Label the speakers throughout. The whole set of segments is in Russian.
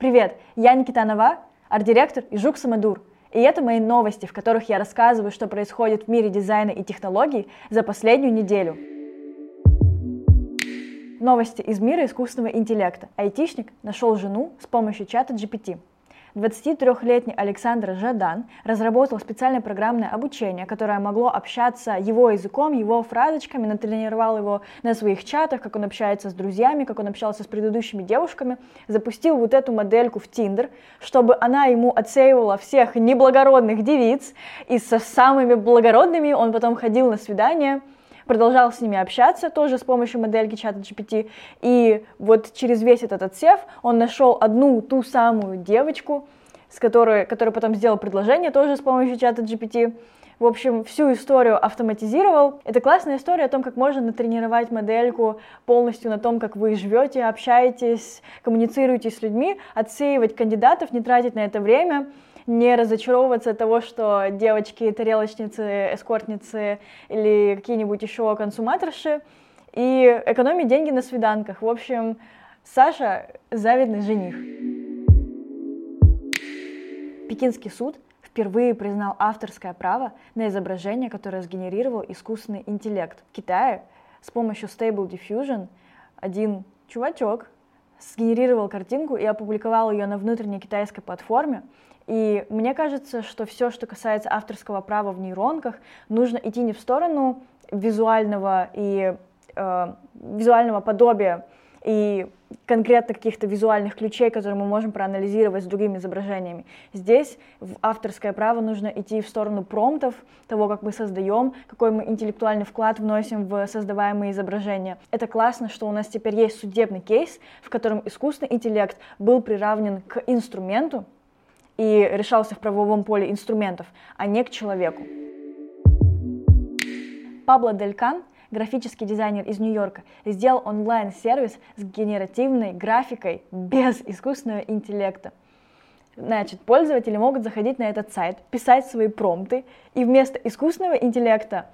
Speaker 1: Привет, я Никита Нова, арт-директор и Жук Самодур. И это мои новости, в которых я рассказываю, что происходит в мире дизайна и технологий за последнюю неделю. Новости из мира искусственного интеллекта. Айтишник нашел жену с помощью чата GPT. 23-летний Александр Жадан разработал специальное программное обучение, которое могло общаться его языком, его фразочками, натренировал его на своих чатах, как он общается с друзьями, как он общался с предыдущими девушками, запустил вот эту модельку в Тиндер, чтобы она ему отсеивала всех неблагородных девиц, и со самыми благородными он потом ходил на свидания, продолжал с ними общаться тоже с помощью модельки чата GPT. И вот через весь этот отсев он нашел одну ту самую девочку, с которой, которая потом сделал предложение тоже с помощью чата GPT. В общем, всю историю автоматизировал. Это классная история о том, как можно натренировать модельку полностью на том, как вы живете, общаетесь, коммуницируете с людьми, отсеивать кандидатов, не тратить на это время не разочаровываться от того, что девочки, тарелочницы, эскортницы или какие-нибудь еще консуматорши, и экономить деньги на свиданках. В общем, Саша – завидный жених. Пекинский суд впервые признал авторское право на изображение, которое сгенерировал искусственный интеллект. В Китае с помощью Stable Diffusion один чувачок сгенерировал картинку и опубликовал ее на внутренней китайской платформе, и мне кажется, что все, что касается авторского права в нейронках, нужно идти не в сторону визуального и э, визуального подобия и конкретно каких-то визуальных ключей, которые мы можем проанализировать с другими изображениями. Здесь в авторское право нужно идти в сторону промптов, того, как мы создаем, какой мы интеллектуальный вклад вносим в создаваемые изображения. Это классно, что у нас теперь есть судебный кейс, в котором искусственный интеллект был приравнен к инструменту, и решался в правовом поле инструментов, а не к человеку. Пабло Делькан, графический дизайнер из Нью-Йорка, сделал онлайн-сервис с генеративной графикой без искусственного интеллекта. Значит, пользователи могут заходить на этот сайт, писать свои промпты, и вместо искусственного интеллекта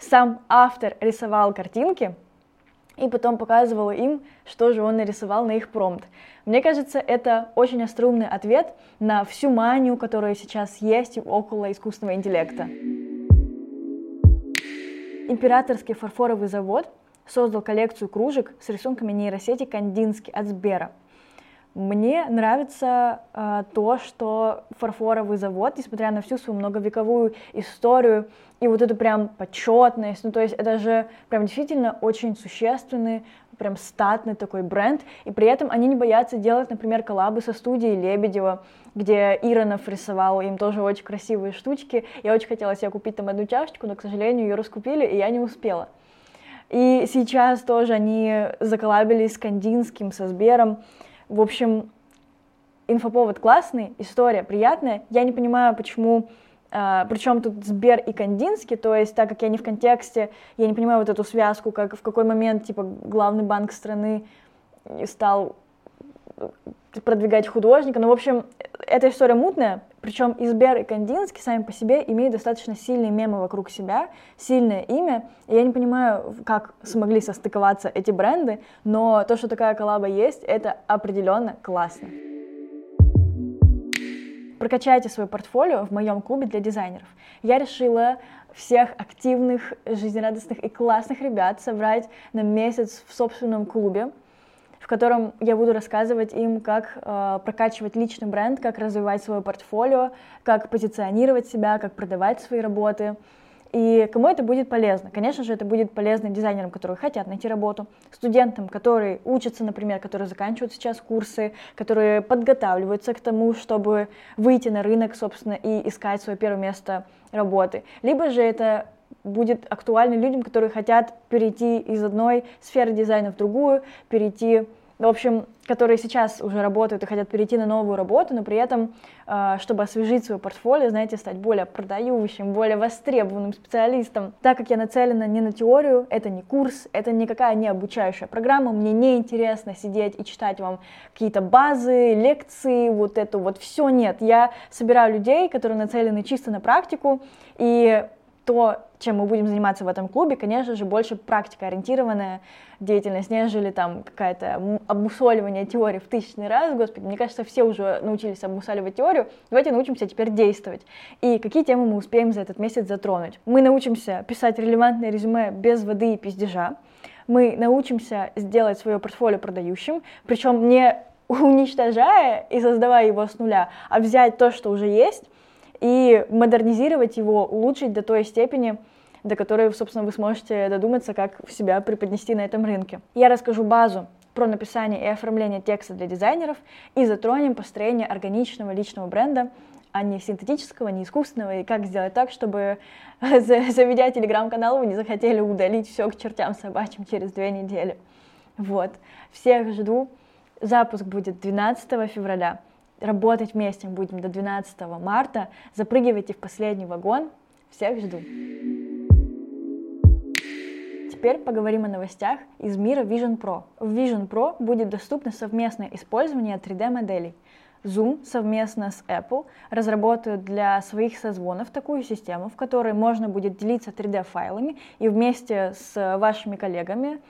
Speaker 1: сам автор рисовал картинки, и потом показывала им, что же он нарисовал на их промпт. Мне кажется, это очень остроумный ответ на всю манию, которая сейчас есть около искусственного интеллекта. Императорский фарфоровый завод создал коллекцию кружек с рисунками нейросети Кандински от Сбера – мне нравится э, то, что фарфоровый завод, несмотря на всю свою многовековую историю и вот эту прям почетность, ну то есть это же прям действительно очень существенный, прям статный такой бренд, и при этом они не боятся делать, например, коллабы со студией Лебедева, где Иронов рисовал, им тоже очень красивые штучки. Я очень хотела себе купить там одну чашечку, но, к сожалению, ее раскупили, и я не успела. И сейчас тоже они заколабились с Кандинским, со Сбером, в общем, инфоповод классный, история приятная. Я не понимаю, почему Uh, причем тут Сбер и Кандинский, то есть так как я не в контексте, я не понимаю вот эту связку, как в какой момент типа главный банк страны стал продвигать художника. Ну, в общем, эта история мутная, причем Избер и Кандинский сами по себе имеют достаточно сильные мемы вокруг себя, сильное имя. И я не понимаю, как смогли состыковаться эти бренды, но то, что такая коллаба есть, это определенно классно. Прокачайте свое портфолио в моем клубе для дизайнеров. Я решила всех активных, жизнерадостных и классных ребят собрать на месяц в собственном клубе котором я буду рассказывать им, как э, прокачивать личный бренд, как развивать свое портфолио, как позиционировать себя, как продавать свои работы. И кому это будет полезно? Конечно же, это будет полезно дизайнерам, которые хотят найти работу, студентам, которые учатся, например, которые заканчивают сейчас курсы, которые подготавливаются к тому, чтобы выйти на рынок, собственно, и искать свое первое место работы. Либо же это будет актуально людям, которые хотят перейти из одной сферы дизайна в другую, перейти, в общем, которые сейчас уже работают и хотят перейти на новую работу, но при этом, э, чтобы освежить свое портфолио, знаете, стать более продающим, более востребованным специалистом. Так как я нацелена не на теорию, это не курс, это никакая не обучающая программа, мне не интересно сидеть и читать вам какие-то базы, лекции, вот это вот все нет. Я собираю людей, которые нацелены чисто на практику, и то, чем мы будем заниматься в этом клубе, конечно же, больше практикоориентированная деятельность, нежели там какая-то обмусоливание теории в тысячный раз, господи, мне кажется, все уже научились обмусоливать теорию, давайте научимся теперь действовать. И какие темы мы успеем за этот месяц затронуть? Мы научимся писать релевантное резюме без воды и пиздежа, мы научимся сделать свое портфолио продающим, причем не уничтожая и создавая его с нуля, а взять то, что уже есть, и модернизировать его, улучшить до той степени, до которой, собственно, вы сможете додуматься, как себя преподнести на этом рынке. Я расскажу базу про написание и оформление текста для дизайнеров и затронем построение органичного личного бренда, а не синтетического, не искусственного, и как сделать так, чтобы, заведя телеграм-канал, вы не захотели удалить все к чертям собачьим через две недели. Вот. Всех жду. Запуск будет 12 февраля работать вместе будем до 12 марта. Запрыгивайте в последний вагон. Всех жду. Теперь поговорим о новостях из мира Vision Pro. В Vision Pro будет доступно совместное использование 3D-моделей. Zoom совместно с Apple разработают для своих созвонов такую систему, в которой можно будет делиться 3D-файлами и вместе с вашими коллегами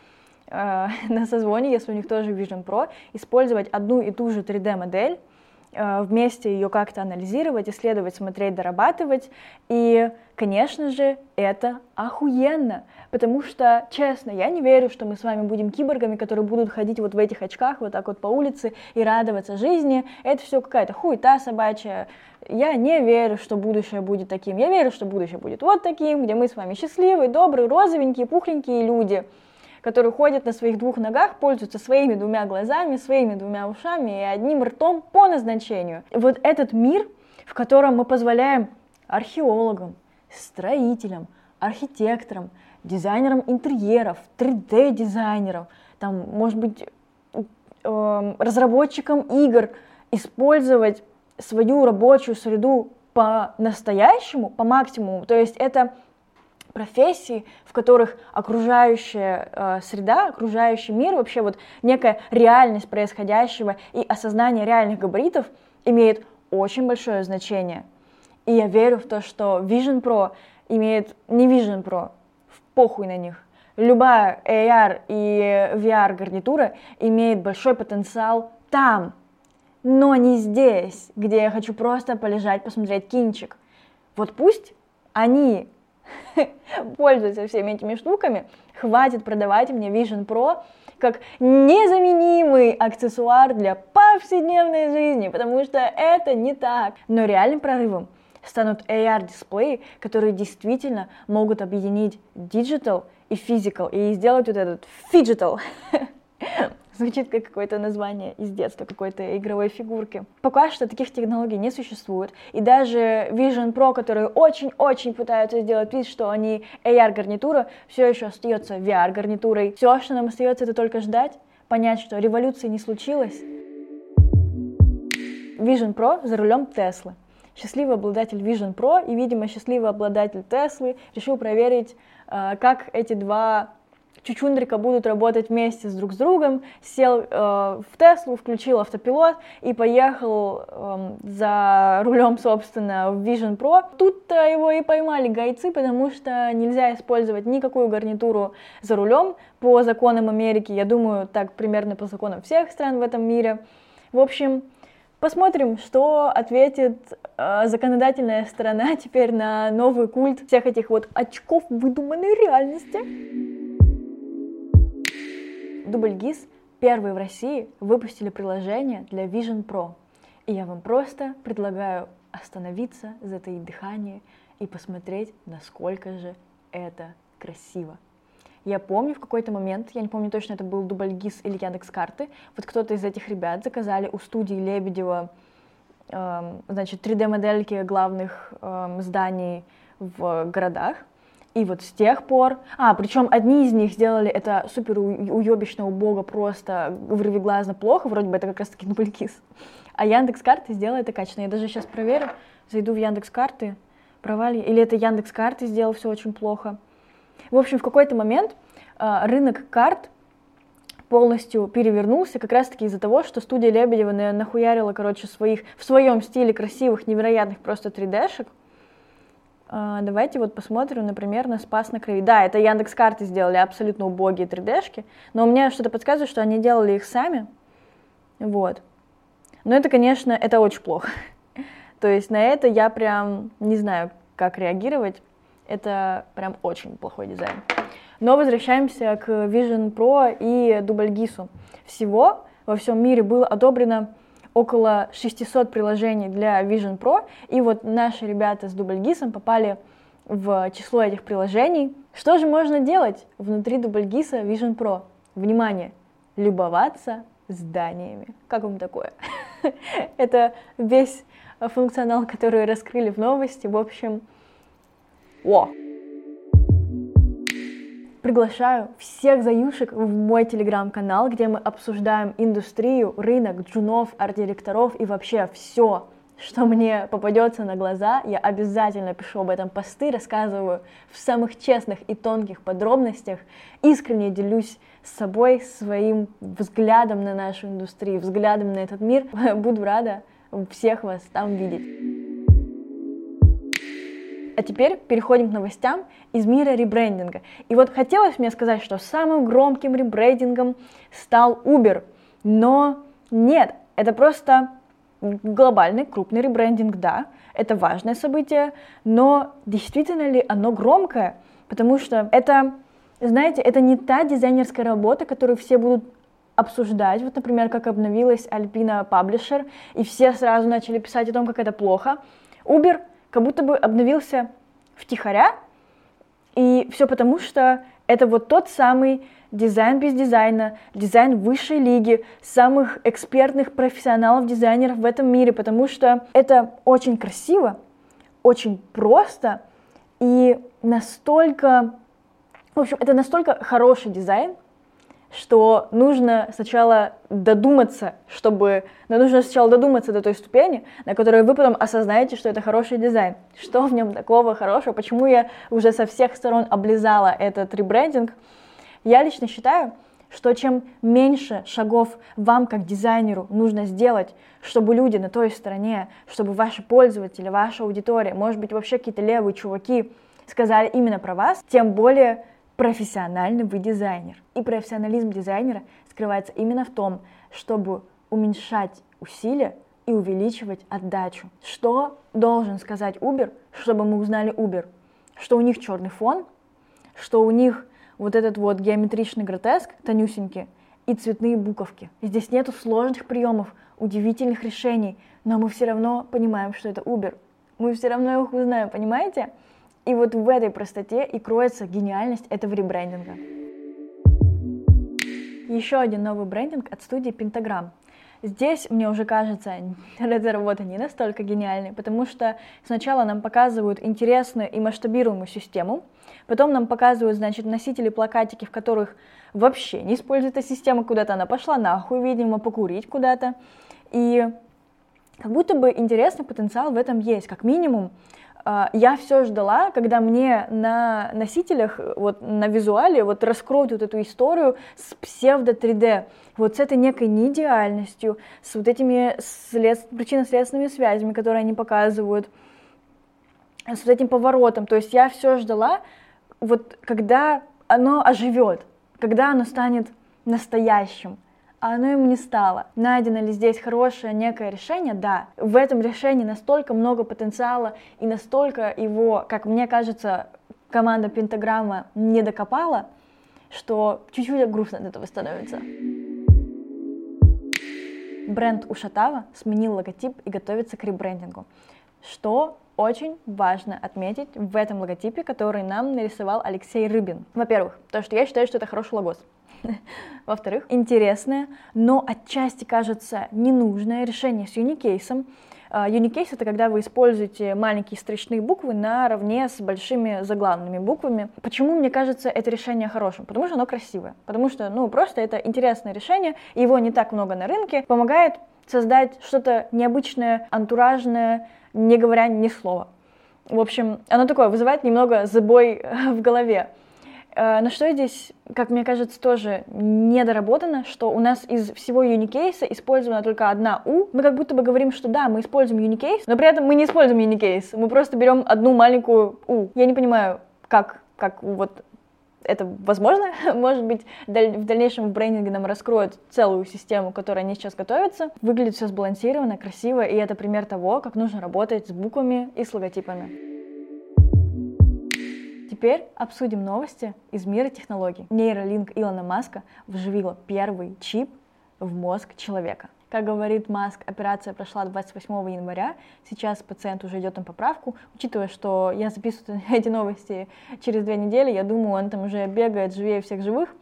Speaker 1: э, на созвоне, если у них тоже Vision Pro, использовать одну и ту же 3D-модель Э, вместе ее как-то анализировать, исследовать, смотреть, дорабатывать. И, конечно же, это охуенно, потому что, честно, я не верю, что мы с вами будем киборгами, которые будут ходить вот в этих очках вот так вот по улице и радоваться жизни. Это все какая-то хуета собачья. Я не верю, что будущее будет таким. Я верю, что будущее будет вот таким, где мы с вами счастливые, добрые, розовенькие, пухленькие люди – которые ходят на своих двух ногах, пользуются своими двумя глазами, своими двумя ушами и одним ртом по назначению. И вот этот мир, в котором мы позволяем археологам, строителям, архитекторам, дизайнерам интерьеров, 3D-дизайнерам, там, может быть, э, разработчикам игр использовать свою рабочую среду по-настоящему, по максимуму. То есть это профессий, в которых окружающая э, среда, окружающий мир, вообще вот некая реальность происходящего и осознание реальных габаритов имеет очень большое значение. И я верю в то, что Vision Pro имеет не Vision Pro, в похуй на них. Любая AR и VR гарнитура имеет большой потенциал там, но не здесь, где я хочу просто полежать, посмотреть кинчик. Вот пусть они пользуются всеми этими штуками, хватит продавать мне Vision Pro как незаменимый аксессуар для повседневной жизни, потому что это не так. Но реальным прорывом станут AR-дисплеи, которые действительно могут объединить digital и physical и сделать вот этот fidgetal Звучит как какое-то название из детства, какой-то игровой фигурки. Пока что таких технологий не существует. И даже Vision Pro, которые очень-очень пытаются сделать вид, что они AR-гарнитура, все еще остается VR-гарнитурой. Все, что нам остается, это только ждать, понять, что революции не случилось. Vision Pro за рулем Теслы. Счастливый обладатель Vision Pro и, видимо, счастливый обладатель Теслы решил проверить, э, как эти два Чучундрика будут работать вместе с друг с другом, сел э, в Теслу, включил автопилот и поехал э, за рулем, собственно, в Vision Pro. Тут-то его и поймали гайцы, потому что нельзя использовать никакую гарнитуру за рулем по законам Америки. Я думаю, так примерно по законам всех стран в этом мире. В общем, Посмотрим, что ответит э, законодательная сторона теперь на новый культ всех этих вот очков выдуманной реальности. Дубльгиз первые в России выпустили приложение для Vision Pro. И я вам просто предлагаю остановиться, затаить дыхание и посмотреть, насколько же это красиво. Я помню в какой-то момент, я не помню точно, это был Дубльгиз или Яндекс Карты, вот кто-то из этих ребят заказали у студии Лебедева, эм, значит, 3D-модельки главных эм, зданий в городах, и вот с тех пор... А, причем одни из них сделали это супер уебищно убого, просто вырвиглазно плохо, вроде бы это как раз-таки Нубликис. А Яндекс карты сделала это качественно. Я даже сейчас проверю, зайду в Яндекс карты, провали, или это Яндекс карты сделал все очень плохо. В общем, в какой-то момент э, рынок карт полностью перевернулся как раз-таки из-за того, что студия Лебедева нахуярила, короче, своих, в своем стиле красивых, невероятных просто 3D-шек, А, давайте вот посмотрим, например, на Спас на Крови. Да, это Яндекс карты сделали абсолютно убогие 3D-шки, но у меня что-то подсказывает, что они делали их сами. Вот. Но это, конечно, это очень плохо. То есть на это я прям не знаю, как реагировать. Это прям очень плохой дизайн. Но возвращаемся к Vision Pro и Дубльгису. Всего во всем мире было одобрено около 600 приложений для Vision Pro, и вот наши ребята с Дубльгисом попали в число этих приложений. Что же можно делать внутри Дубльгиса Vision Pro? Внимание! Любоваться зданиями. Как вам такое? Это весь функционал, который раскрыли в новости. В общем, о! Приглашаю всех заюшек в мой телеграм-канал, где мы обсуждаем индустрию, рынок, джунов, арт-директоров и вообще все, что мне попадется на глаза, я обязательно пишу об этом посты, рассказываю в самых честных и тонких подробностях, искренне делюсь с собой, своим взглядом на нашу индустрию, взглядом на этот мир. Буду рада всех вас там видеть. А теперь переходим к новостям из мира ребрендинга. И вот хотелось мне сказать, что самым громким ребрендингом стал Uber, но нет, это просто глобальный крупный ребрендинг, да, это важное событие, но действительно ли оно громкое? Потому что это, знаете, это не та дизайнерская работа, которую все будут обсуждать. Вот, например, как обновилась Alpina Publisher, и все сразу начали писать о том, как это плохо. Uber как будто бы обновился втихаря, и все потому, что это вот тот самый дизайн без дизайна, дизайн высшей лиги, самых экспертных профессионалов, дизайнеров в этом мире, потому что это очень красиво, очень просто и настолько, в общем, это настолько хороший дизайн, что нужно сначала додуматься, чтобы... Но ну, нужно сначала додуматься до той ступени, на которой вы потом осознаете, что это хороший дизайн. Что в нем такого хорошего? Почему я уже со всех сторон облизала этот ребрендинг? Я лично считаю, что чем меньше шагов вам как дизайнеру нужно сделать, чтобы люди на той стороне, чтобы ваши пользователи, ваша аудитория, может быть вообще какие-то левые чуваки сказали именно про вас, тем более профессиональный вы дизайнер. И профессионализм дизайнера скрывается именно в том, чтобы уменьшать усилия и увеличивать отдачу. Что должен сказать Uber, чтобы мы узнали Uber? Что у них черный фон, что у них вот этот вот геометричный гротеск, тонюсенький, и цветные буковки. Здесь нету сложных приемов, удивительных решений, но мы все равно понимаем, что это Uber. Мы все равно их узнаем, понимаете? И вот в этой простоте и кроется гениальность этого ребрендинга. Еще один новый брендинг от студии Pentagram. Здесь, мне уже кажется, эта работа не настолько гениальная, потому что сначала нам показывают интересную и масштабируемую систему, потом нам показывают, значит, носители плакатики, в которых вообще не используется система, куда-то она пошла нахуй, видимо, покурить куда-то. И как будто бы интересный потенциал в этом есть, как минимум я все ждала, когда мне на носителях, вот на визуале, вот раскроют вот эту историю с псевдо 3D, вот с этой некой неидеальностью, с вот этими след... причинно-следственными связями, которые они показывают, с вот этим поворотом. То есть я все ждала, вот когда оно оживет, когда оно станет настоящим а оно ему не стало. Найдено ли здесь хорошее некое решение? Да. В этом решении настолько много потенциала и настолько его, как мне кажется, команда Пентаграмма не докопала, что чуть-чуть грустно от этого становится. Бренд Ушатава сменил логотип и готовится к ребрендингу. Что очень важно отметить в этом логотипе, который нам нарисовал Алексей Рыбин. Во-первых, то, что я считаю, что это хороший логос. Во-вторых, интересное, но отчасти кажется ненужное решение с юникейсом. Unicase — это когда вы используете маленькие строчные буквы наравне с большими заглавными буквами. Почему мне кажется это решение хорошим? Потому что оно красивое. Потому что, ну, просто это интересное решение, его не так много на рынке, помогает создать что-то необычное, антуражное, не говоря ни слова. В общем, оно такое вызывает немного забой в голове. Э, но что здесь, как мне кажется, тоже недоработано, что у нас из всего юникейса использована только одна U. Мы как будто бы говорим, что да, мы используем юникейс, но при этом мы не используем юникейс. Мы просто берем одну маленькую U. Я не понимаю, как, как вот это возможно. Может быть, в дальнейшем в брендинге нам раскроют целую систему, которой они сейчас готовятся. Выглядит все сбалансированно, красиво, и это пример того, как нужно работать с буквами и с логотипами. Теперь обсудим новости из мира технологий. Нейролинк Илона Маска вживила первый чип в мозг человека. Как говорит Маск, операция прошла 28 января, сейчас пациент уже идет на поправку. Учитывая, что я записываю эти новости через две недели, я думаю, он там уже бегает живее всех живых.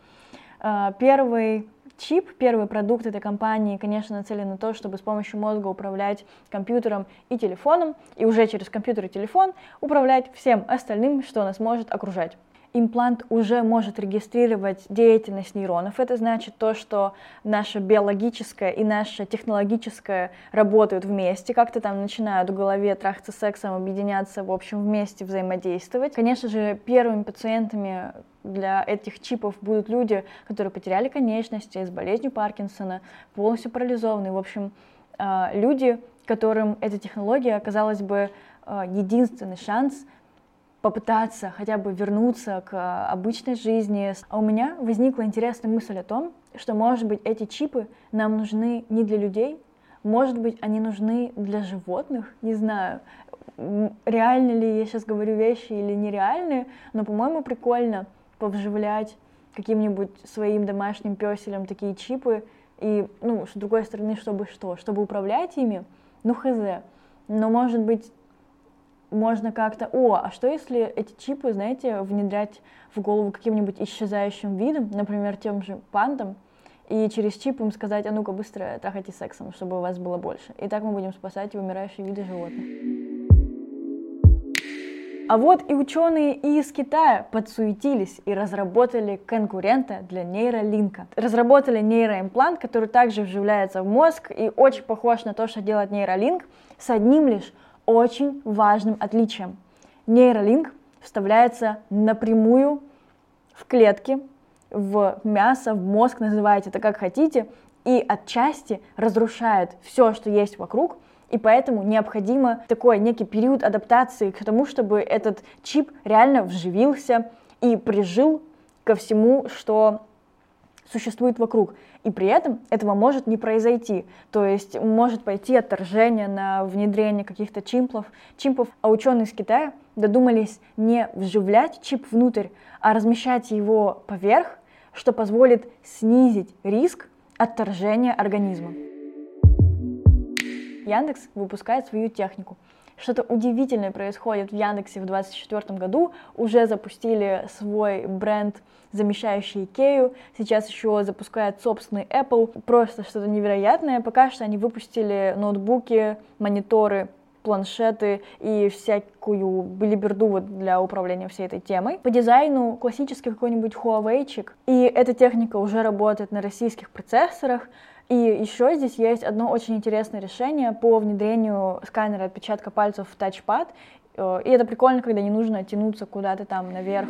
Speaker 1: А, первый чип, первый продукт этой компании, конечно, нацелен на то, чтобы с помощью мозга управлять компьютером и телефоном, и уже через компьютер и телефон управлять всем остальным, что нас может окружать имплант уже может регистрировать деятельность нейронов. Это значит то, что наша биологическая и наша технологическая работают вместе, как-то там начинают в голове трахаться сексом, объединяться, в общем, вместе взаимодействовать. Конечно же, первыми пациентами для этих чипов будут люди, которые потеряли конечности с болезнью Паркинсона, полностью парализованные. В общем, а, люди, которым эта технология, казалось бы, а, единственный шанс попытаться хотя бы вернуться к обычной жизни. А у меня возникла интересная мысль о том, что, может быть, эти чипы нам нужны не для людей, может быть, они нужны для животных, не знаю, реально ли я сейчас говорю вещи или нереальные, но, по-моему, прикольно повживлять каким-нибудь своим домашним песелем такие чипы, и, ну, с другой стороны, чтобы что? Чтобы управлять ими? Ну, хз. Но, может быть, можно как-то, о, а что если эти чипы, знаете, внедрять в голову каким-нибудь исчезающим видом, например, тем же пандам, и через чип им сказать, а ну-ка быстро трахайте сексом, чтобы у вас было больше. И так мы будем спасать умирающие виды животных. А вот и ученые из Китая подсуетились и разработали конкурента для нейролинка. Разработали нейроимплант, который также вживляется в мозг и очень похож на то, что делает нейролинк, с одним лишь очень важным отличием. Нейролинк вставляется напрямую в клетки, в мясо, в мозг, называйте это как хотите, и отчасти разрушает все, что есть вокруг, и поэтому необходимо такой некий период адаптации к тому, чтобы этот чип реально вживился и прижил ко всему, что существует вокруг. И при этом этого может не произойти. То есть может пойти отторжение на внедрение каких-то чимплов, чимпов. А ученые из Китая додумались не вживлять чип внутрь, а размещать его поверх, что позволит снизить риск отторжения организма. Яндекс выпускает свою технику. Что-то удивительное происходит в Яндексе в 2024 году. Уже запустили свой бренд, замещающий Икею. Сейчас еще запускает собственный Apple. Просто что-то невероятное. Пока что они выпустили ноутбуки, мониторы, планшеты и всякую билиберду вот для управления всей этой темой. По дизайну классический какой-нибудь Huawei-чик. И эта техника уже работает на российских процессорах. И еще здесь есть одно очень интересное решение по внедрению сканера отпечатка пальцев в тачпад. Э, и это прикольно, когда не нужно тянуться куда-то там наверх.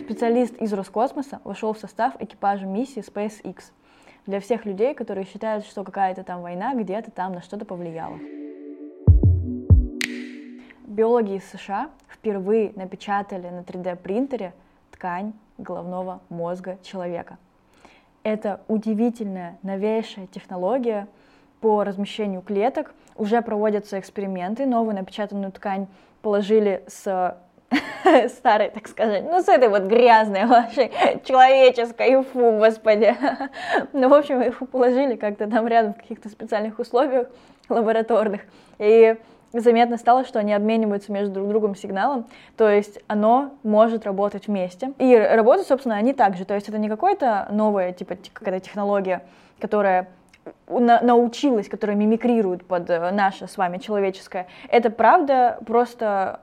Speaker 1: Специалист из Роскосмоса вошел в состав экипажа миссии SpaceX для всех людей, которые считают, что какая-то там война где-то там на что-то повлияла. Биологи из США впервые напечатали на 3D принтере ткань головного мозга человека. Это удивительная, новейшая технология по размещению клеток. Уже проводятся эксперименты. Новую напечатанную ткань положили с старой, так сказать, ну, с этой вот грязной вашей человеческой, фу, господи. Ну, в общем, их положили как-то там рядом в каких-то специальных условиях лабораторных. И заметно стало, что они обмениваются между друг другом сигналом, то есть оно может работать вместе. И работают, собственно, они также, то есть это не какая-то новая, типа, какая-то технология, которая на научилась, которая мимикрирует под э, наше с вами человеческое. Это правда просто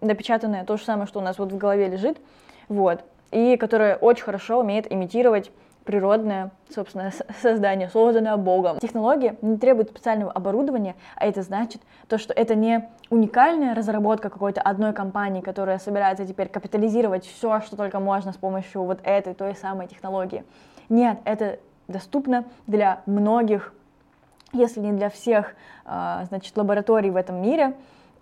Speaker 1: э, напечатанное то же самое, что у нас вот в голове лежит, вот, и которая очень хорошо умеет имитировать природное, собственно, создание, созданное Богом. Технология не требует специального оборудования, а это значит то, что это не уникальная разработка какой-то одной компании, которая собирается теперь капитализировать все, что только можно с помощью вот этой той самой технологии. Нет, это доступно для многих, если не для всех, а, значит, лабораторий в этом мире,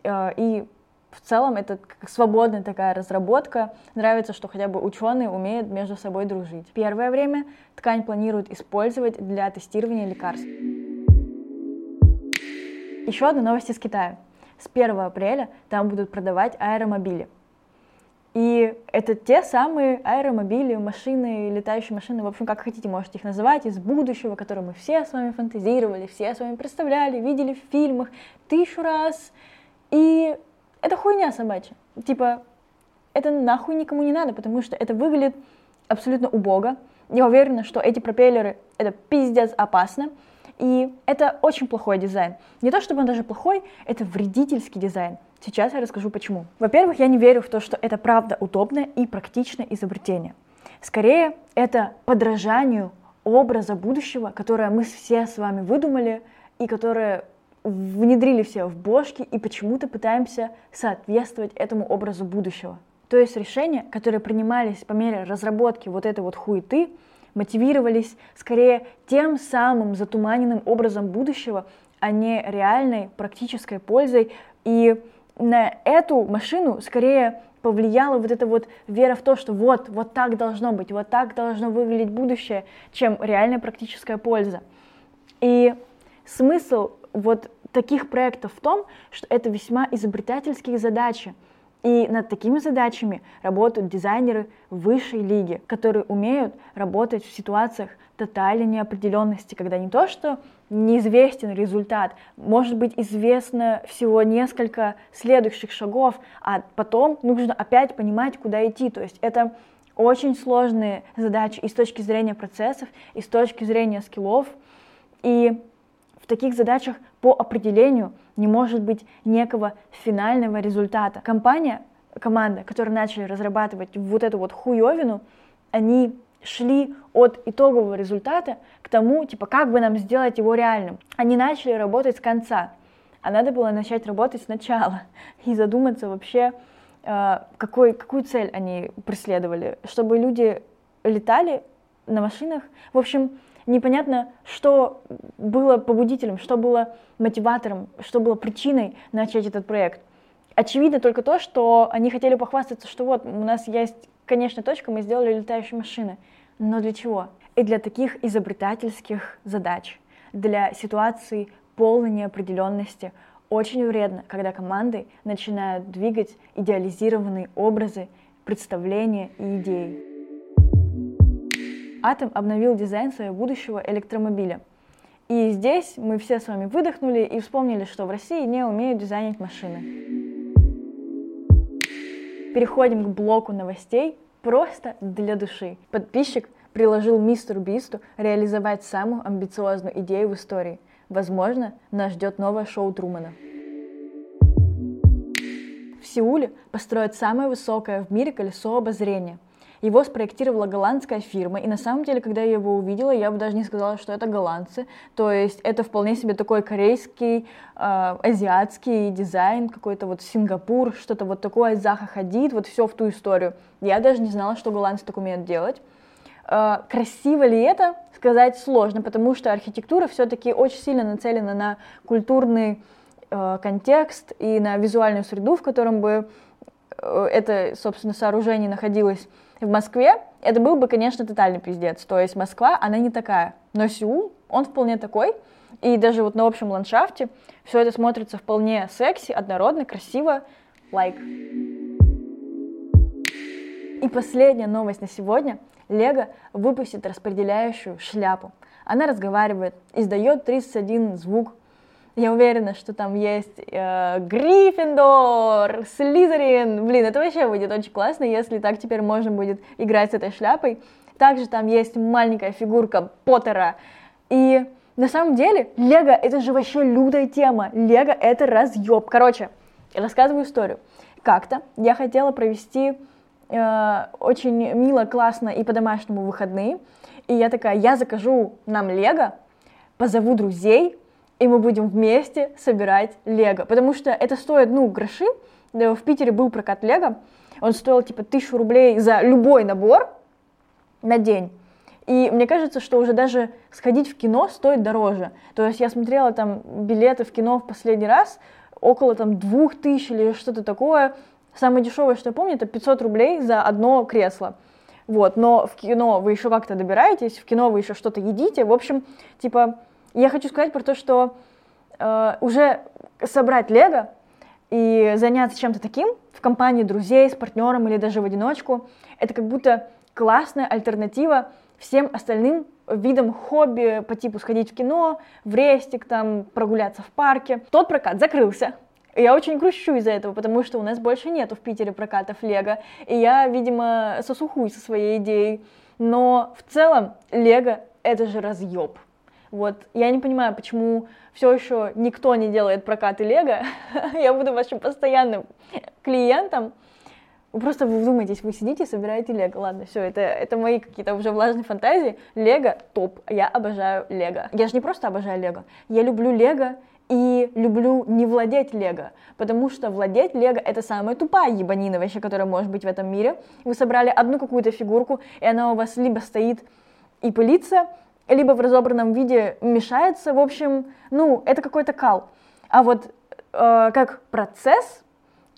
Speaker 1: а, и в целом это свободная такая разработка. Нравится, что хотя бы ученые умеют между собой дружить. Первое время ткань планируют использовать для тестирования лекарств. Еще одна новость из Китая. С 1 апреля там будут продавать аэромобили. И это те самые аэромобили, машины, летающие машины, в общем, как хотите, можете их называть, из будущего, которые мы все с вами фантазировали, все с вами представляли, видели в фильмах тысячу раз. И это хуйня собачья. Типа, это нахуй никому не надо, потому что это выглядит абсолютно убого. Я уверена, что эти пропеллеры — это пиздец опасно, и это очень плохой дизайн. Не то чтобы он даже плохой, это вредительский дизайн. Сейчас я расскажу почему. Во-первых, я не верю в то, что это правда удобное и практичное изобретение. Скорее, это подражанию образа будущего, которое мы все с вами выдумали и которое внедрили все в бошки и почему-то пытаемся соответствовать этому образу будущего. То есть решения, которые принимались по мере разработки вот этой вот хуеты, мотивировались скорее тем самым затуманенным образом будущего, а не реальной практической пользой. И на эту машину скорее повлияла вот эта вот вера в то, что вот, вот так должно быть, вот так должно выглядеть будущее, чем реальная практическая польза. И смысл вот таких проектов в том, что это весьма изобретательские задачи. И над такими задачами работают дизайнеры высшей лиги, которые умеют работать в ситуациях тотальной неопределенности, когда не то, что неизвестен результат, может быть известно всего несколько следующих шагов, а потом нужно опять понимать, куда идти. То есть это очень сложные задачи и с точки зрения процессов, и с точки зрения скиллов. И в таких задачах по определению не может быть некого финального результата. Компания, команда, которая начали разрабатывать вот эту вот хуевину, они шли от итогового результата к тому, типа, как бы нам сделать его реальным. Они начали работать с конца, а надо было начать работать сначала и задуматься вообще, э, какой, какую цель они преследовали, чтобы люди летали на машинах. В общем, непонятно, что было побудителем, что было мотиватором, что было причиной начать этот проект. Очевидно только то, что они хотели похвастаться, что вот у нас есть конечная точка, мы сделали летающие машины. Но для чего? И для таких изобретательских задач, для ситуаций полной неопределенности очень вредно, когда команды начинают двигать идеализированные образы, представления и идеи. Атом обновил дизайн своего будущего электромобиля. И здесь мы все с вами выдохнули и вспомнили, что в России не умеют дизайнить машины. Переходим к блоку новостей просто для души. Подписчик приложил мистеру Бисту реализовать самую амбициозную идею в истории. Возможно, нас ждет новое шоу Трумана. В Сеуле построят самое высокое в мире колесо обозрения – его спроектировала голландская фирма, и на самом деле, когда я его увидела, я бы даже не сказала, что это голландцы. То есть это вполне себе такой корейский, э, азиатский дизайн, какой-то вот Сингапур, что-то вот такое, Заха Хадид, вот все в ту историю. Я даже не знала, что голландцы так умеют делать. Э, красиво ли это, сказать сложно, потому что архитектура все-таки очень сильно нацелена на культурный э, контекст и на визуальную среду, в котором бы э, это, собственно, сооружение находилось в Москве это был бы, конечно, тотальный пиздец. То есть Москва, она не такая. Но Сеул, он вполне такой. И даже вот на общем ландшафте все это смотрится вполне секси, однородно, красиво. Лайк. И последняя новость на сегодня. Лего выпустит распределяющую шляпу. Она разговаривает, издает 31 звук я уверена, что там есть э, Гриффиндор, Слизерин. Блин, это вообще будет очень классно, если так теперь можно будет играть с этой шляпой. Также там есть маленькая фигурка Поттера. И на самом деле, Лего это же вообще лютая тема. Лего это разъеб. Короче, рассказываю историю. Как-то я хотела провести э, очень мило, классно и по-домашнему выходные. И я такая, я закажу нам Лего, позову друзей, и мы будем вместе собирать Лего. Потому что это стоит, ну, гроши. В Питере был прокат Лего. Он стоил типа тысячу рублей за любой набор на день. И мне кажется, что уже даже сходить в кино стоит дороже. То есть я смотрела там билеты в кино в последний раз, около там двух тысяч или что-то такое. Самое дешевое, что я помню, это 500 рублей за одно кресло. Вот, но в кино вы еще как-то добираетесь, в кино вы еще что-то едите. В общем, типа, я хочу сказать про то, что э, уже собрать лего и заняться чем-то таким в компании друзей, с партнером или даже в одиночку, это как будто классная альтернатива всем остальным видам хобби по типу сходить в кино, в рестик, там, прогуляться в парке. Тот прокат закрылся. Я очень грущу из-за этого, потому что у нас больше нету в Питере прокатов Лего, и я, видимо, сосухуй со своей идеей. Но в целом Лего — это же разъеб. Вот, я не понимаю, почему все еще никто не делает прокаты Лего. я буду вашим постоянным клиентом. Вы просто вы вдумайтесь, вы сидите и собираете лего. Ладно, все, это, это мои какие-то уже влажные фантазии. Лего топ. Я обожаю лего. Я же не просто обожаю лего. Я люблю лего и люблю не владеть лего, потому что владеть лего это самая тупая ебанина вообще, которая может быть в этом мире. Вы собрали одну какую-то фигурку, и она у вас либо стоит и пылится, либо в разобранном виде мешается. В общем, ну, это какой-то кал. А вот э, как процесс,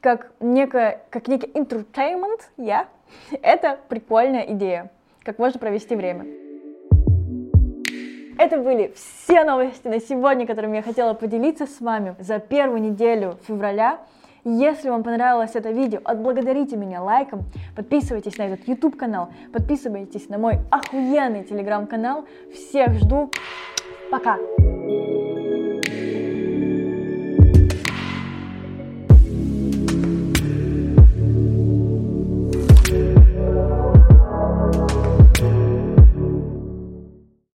Speaker 1: как, некое, как некий entertainment, я, yeah, это прикольная идея, как можно провести время. Это были все новости на сегодня, которыми я хотела поделиться с вами за первую неделю февраля. Если вам понравилось это видео, отблагодарите меня лайком, подписывайтесь на этот YouTube канал, подписывайтесь на мой охуенный телеграм канал. Всех жду. Пока!